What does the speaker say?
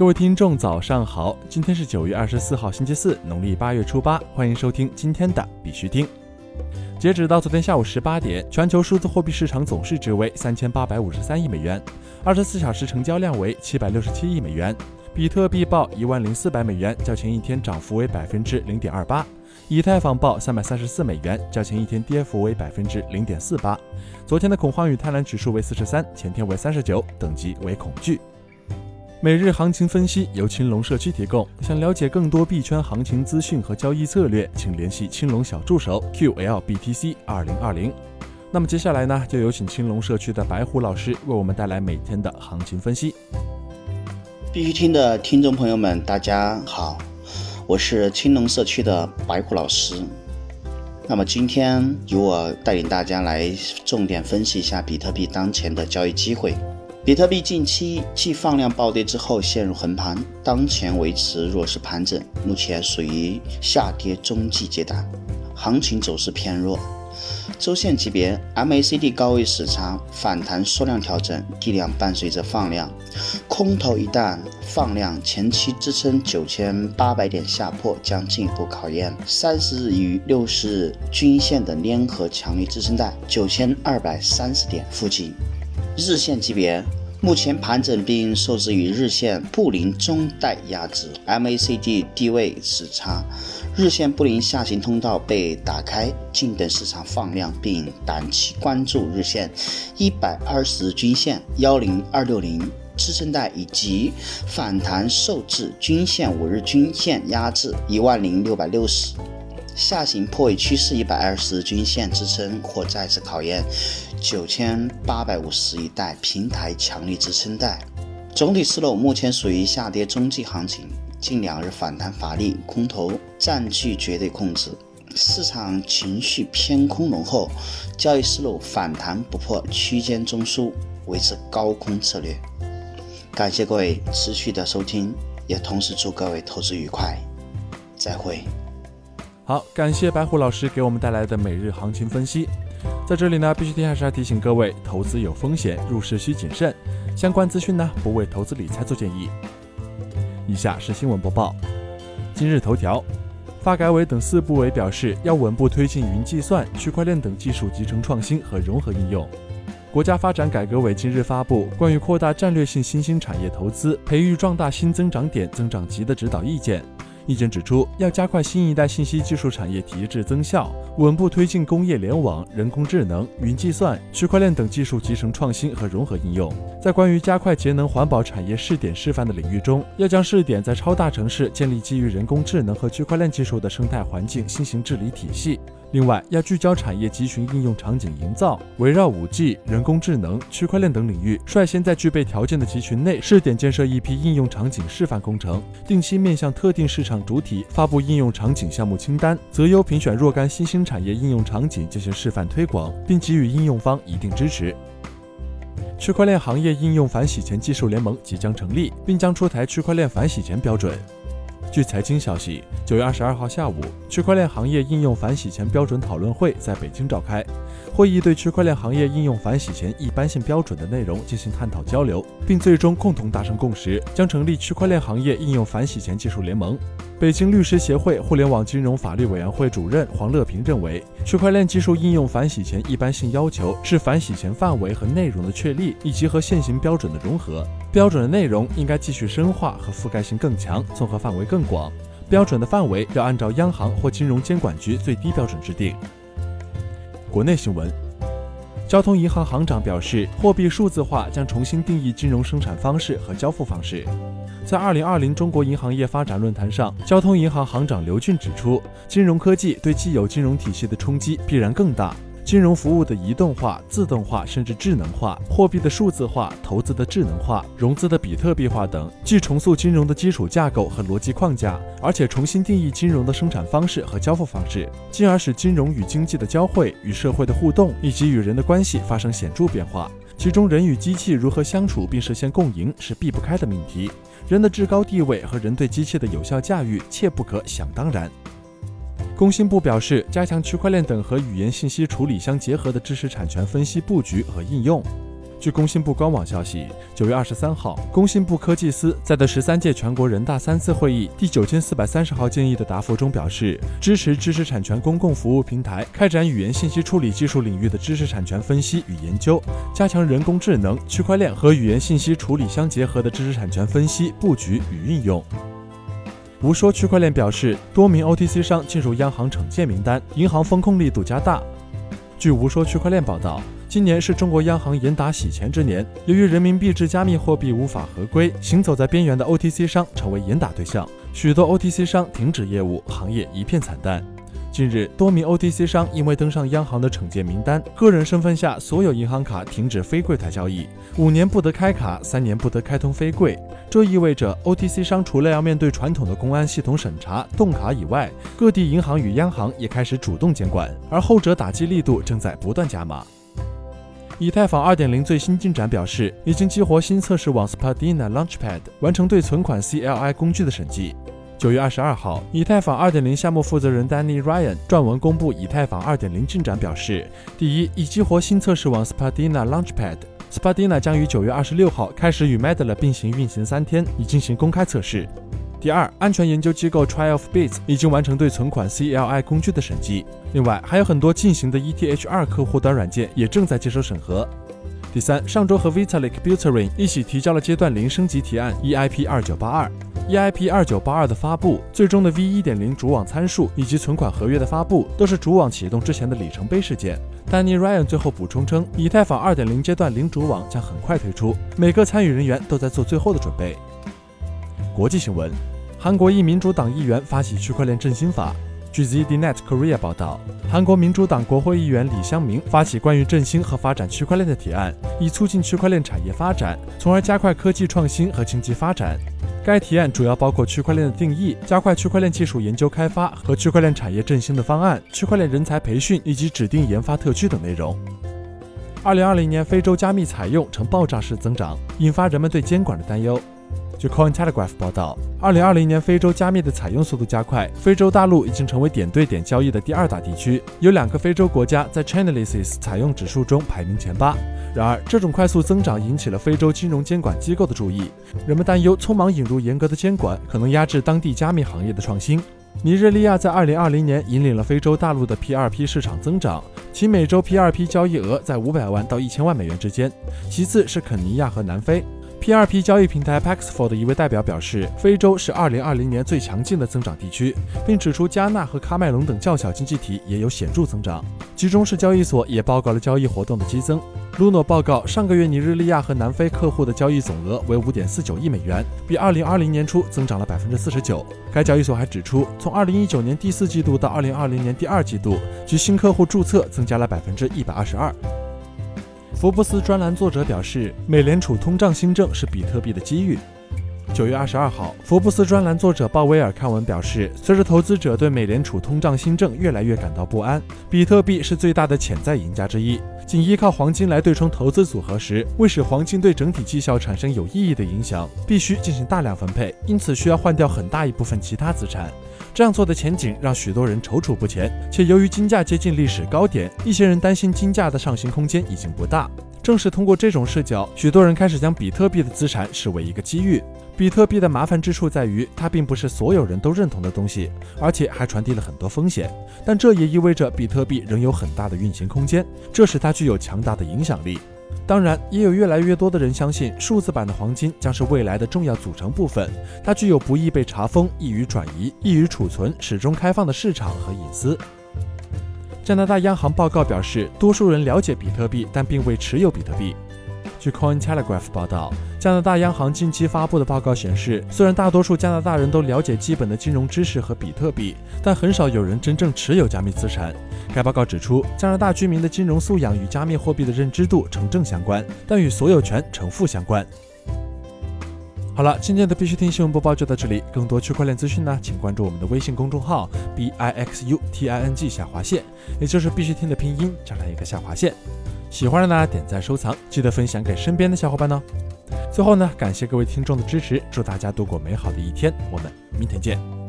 各位听众，早上好！今天是九月二十四号，星期四，农历八月初八。欢迎收听今天的必须听。截止到昨天下午十八点，全球数字货币市场总市值为三千八百五十三亿美元，二十四小时成交量为七百六十七亿美元。比特币报一万零四百美元，较前一天涨幅为百分之零点二八。以太坊报三百三十四美元，较前一天跌幅为百分之零点四八。昨天的恐慌与贪婪指数为四十三，前天为三十九，等级为恐惧。每日行情分析由青龙社区提供。想了解更多币圈行情资讯和交易策略，请联系青龙小助手 QLBTC 二零二零。那么接下来呢，就有请青龙社区的白虎老师为我们带来每天的行情分析。必须听的听众朋友们，大家好。我是青龙社区的白虎老师，那么今天由我带领大家来重点分析一下比特币当前的交易机会。比特币近期继放量暴跌之后陷入横盘，当前维持弱势盘整，目前属于下跌中继阶段，行情走势偏弱。周线级别，MACD 高位死叉反弹缩量调整，地量伴随着放量，空头一旦放量，前期支撑九千八百点下破将进一步考验三十日与六十日均线的粘合强力支撑带九千二百三十点附近。日线级别。目前盘整并受制于日线布林中带压制，MACD 低位时差，日线布林下行通道被打开，静等市场放量，并短期关注日线一百二十均线幺零二六零支撑带以及反弹受制均线五日均线压制一万零六百六十。下行破位趋势一百二十均线支撑或再次考验九千八百五十一带平台强力支撑带。总体思路目前属于下跌中继行情，近两日反弹乏力，空头占据绝对控制，市场情绪偏空浓厚，交易思路反弹不破区间中枢，维持高空策略。感谢各位持续的收听，也同时祝各位投资愉快，再会。好，感谢白虎老师给我们带来的每日行情分析。在这里呢，必须提还是要提醒各位，投资有风险，入市需谨慎。相关资讯呢，不为投资理财做建议。以下是新闻播报。今日头条，发改委等四部委表示，要稳步推进云计算、区块链等技术集成创新和融合应用。国家发展改革委今日发布关于扩大战略性新兴产业投资、培育壮大新增长点、增长极的指导意见。意见指出，要加快新一代信息技术产业提质增效，稳步推进工业联网、人工智能、云计算、区块链等技术集成创新和融合应用。在关于加快节能环保产业试点示范的领域中，要将试点在超大城市建立基于人工智能和区块链技术的生态环境新型治理体系。另外，要聚焦产业集群应用场景营造，围绕 5G、人工智能、区块链等领域，率先在具备条件的集群内试点建设一批应用场景示范工程，定期面向特定市场主体发布应用场景项目清单，择优评选若干新兴产业应用场景进行示范推广，并给予应用方一定支持。区块链行业应用反洗钱技术联盟即将成立，并将出台区块链反洗钱标准。据财经消息，九月二十二号下午，区块链行业应用反洗钱标准讨论会在北京召开。会议对区块链行业应用反洗钱一般性标准的内容进行探讨交流，并最终共同达成共识，将成立区块链行业应用反洗钱技术联盟。北京律师协会互联网金融法律委员会主任黄乐平认为，区块链技术应用反洗钱一般性要求是反洗钱范围和内容的确立，以及和现行标准的融合。标准的内容应该继续深化和覆盖性更强，综合范围更广。标准的范围要按照央行或金融监管局最低标准制定。国内新闻，交通银行行长表示，货币数字化将重新定义金融生产方式和交付方式。在二零二零中国银行业发展论坛上，交通银行行长刘俊指出，金融科技对既有金融体系的冲击必然更大。金融服务的移动化、自动化甚至智能化，货币的数字化、投资的智能化、融资的比特币化等，既重塑金融的基础架构和逻辑框架，而且重新定义金融的生产方式和交付方式，进而使金融与经济的交汇、与社会的互动以及与人的关系发生显著变化。其中，人与机器如何相处并实现共赢是避不开的命题。人的至高地位和人对机器的有效驾驭，切不可想当然。工信部表示，加强区块链等和语言信息处理相结合的知识产权分析布局和应用。据工信部官网消息，九月二十三号，工信部科技司在的十三届全国人大三次会议第九千四百三十号建议的答复中表示，支持知识产权公共服务平台开展语言信息处理技术领域的知识产权分析与研究，加强人工智能、区块链和语言信息处理相结合的知识产权分析布局与运用。无说区块链表示，多名 OTC 商进入央行惩戒名单，银行风控力度加大。据无说区块链报道。今年是中国央行严打洗钱之年，由于人民币制加密货币无法合规，行走在边缘的 OTC 商成为严打对象，许多 OTC 商停止业务，行业一片惨淡。近日，多名 OTC 商因为登上央行的惩戒名单，个人身份下所有银行卡停止非柜台交易，五年不得开卡，三年不得开通非柜。这意味着 OTC 商除了要面对传统的公安系统审查、冻卡以外，各地银行与央行也开始主动监管，而后者打击力度正在不断加码。以太坊2.0最新进展表示，已经激活新测试网 Spadina Launchpad，完成对存款 CLI 工具的审计。九月二十二号，以太坊2.0项目负责人 Danny Ryan 撰文公布以太坊2.0进展，表示：第一，已激活新测试网 Spadina Launchpad，Spadina 将于九月二十六号开始与 m e d l e 并行运行三天，以进行公开测试。第二，安全研究机构 Trial of Bits 已经完成对存款 CLI 工具的审计。另外，还有很多进行的 ETH2 客户端软件也正在接受审核。第三，上周和 Vitalik Buterin 一起提交了阶段零升级提案 EIP 二九八二。EIP 二九八二的发布，最终的 V 一点零主网参数以及存款合约的发布，都是主网启动之前的里程碑事件。丹尼 Ryan 最后补充称，以太坊二点零阶段零主网将很快推出，每个参与人员都在做最后的准备。国际新闻。韩国一民主党议员发起区块链振兴法。据 ZDNet Korea 报道，韩国民主党国会议员李相明发起关于振兴和发展区块链的提案，以促进区块链产业发展，从而加快科技创新和经济发展。该提案主要包括区块链的定义、加快区块链技术研究开发和区块链产业振兴的方案、区块链人才培训以及指定研发特区等内容。二零二零年，非洲加密采用呈爆炸式增长，引发人们对监管的担忧。据 Cointelegraph 报道，二零二零年非洲加密的采用速度加快，非洲大陆已经成为点对点交易的第二大地区，有两个非洲国家在 Chainalysis 采用指数中排名前八。然而，这种快速增长引起了非洲金融监管机构的注意，人们担忧匆忙引入严格的监管可能压制当地加密行业的创新。尼日利亚在二零二零年引领了非洲大陆的 P2P 市场增长，其每周 P2P 交易额在五百万到一千万美元之间，其次是肯尼亚和南非。P2P 交易平台 Paxful 的一位代表表示，非洲是2020年最强劲的增长地区，并指出加纳和喀麦隆等较小经济体也有显著增长。其中市交易所也报告了交易活动的激增。Luno 报告，上个月尼日利亚和南非客户的交易总额为5.49亿美元，比2020年初增长了49%。该交易所还指出，从2019年第四季度到2020年第二季度，其新客户注册增加了122%。福布斯专栏作者表示，美联储通胀新政是比特币的机遇。九月二十二号，福布斯专栏作者鲍威尔看文表示，随着投资者对美联储通胀新政越来越感到不安，比特币是最大的潜在赢家之一。仅依靠黄金来对冲投资组合时，为使黄金对整体绩效产生有意义的影响，必须进行大量分配，因此需要换掉很大一部分其他资产。这样做的前景让许多人踌躇不前，且由于金价接近历史高点，一些人担心金价的上行空间已经不大。正是通过这种视角，许多人开始将比特币的资产视为一个机遇。比特币的麻烦之处在于，它并不是所有人都认同的东西，而且还传递了很多风险。但这也意味着比特币仍有很大的运行空间，这使它具有强大的影响力。当然，也有越来越多的人相信数字版的黄金将是未来的重要组成部分。它具有不易被查封、易于转移、易于储存、始终开放的市场和隐私。加拿大央行报告表示，多数人了解比特币，但并未持有比特币。据 Cointelegraph 报道，加拿大央行近期发布的报告显示，虽然大多数加拿大人都了解基本的金融知识和比特币，但很少有人真正持有加密资产。该报告指出，加拿大居民的金融素养与加密货币的认知度呈正相关，但与所有权呈负相关。好了，今天的必须听新闻播报就到这里。更多区块链资讯呢，请关注我们的微信公众号 b i x u t i n g 下划线，也就是必须听的拼音加上一个下划线。喜欢的呢，点赞收藏，记得分享给身边的小伙伴呢。最后呢，感谢各位听众的支持，祝大家度过美好的一天，我们明天见。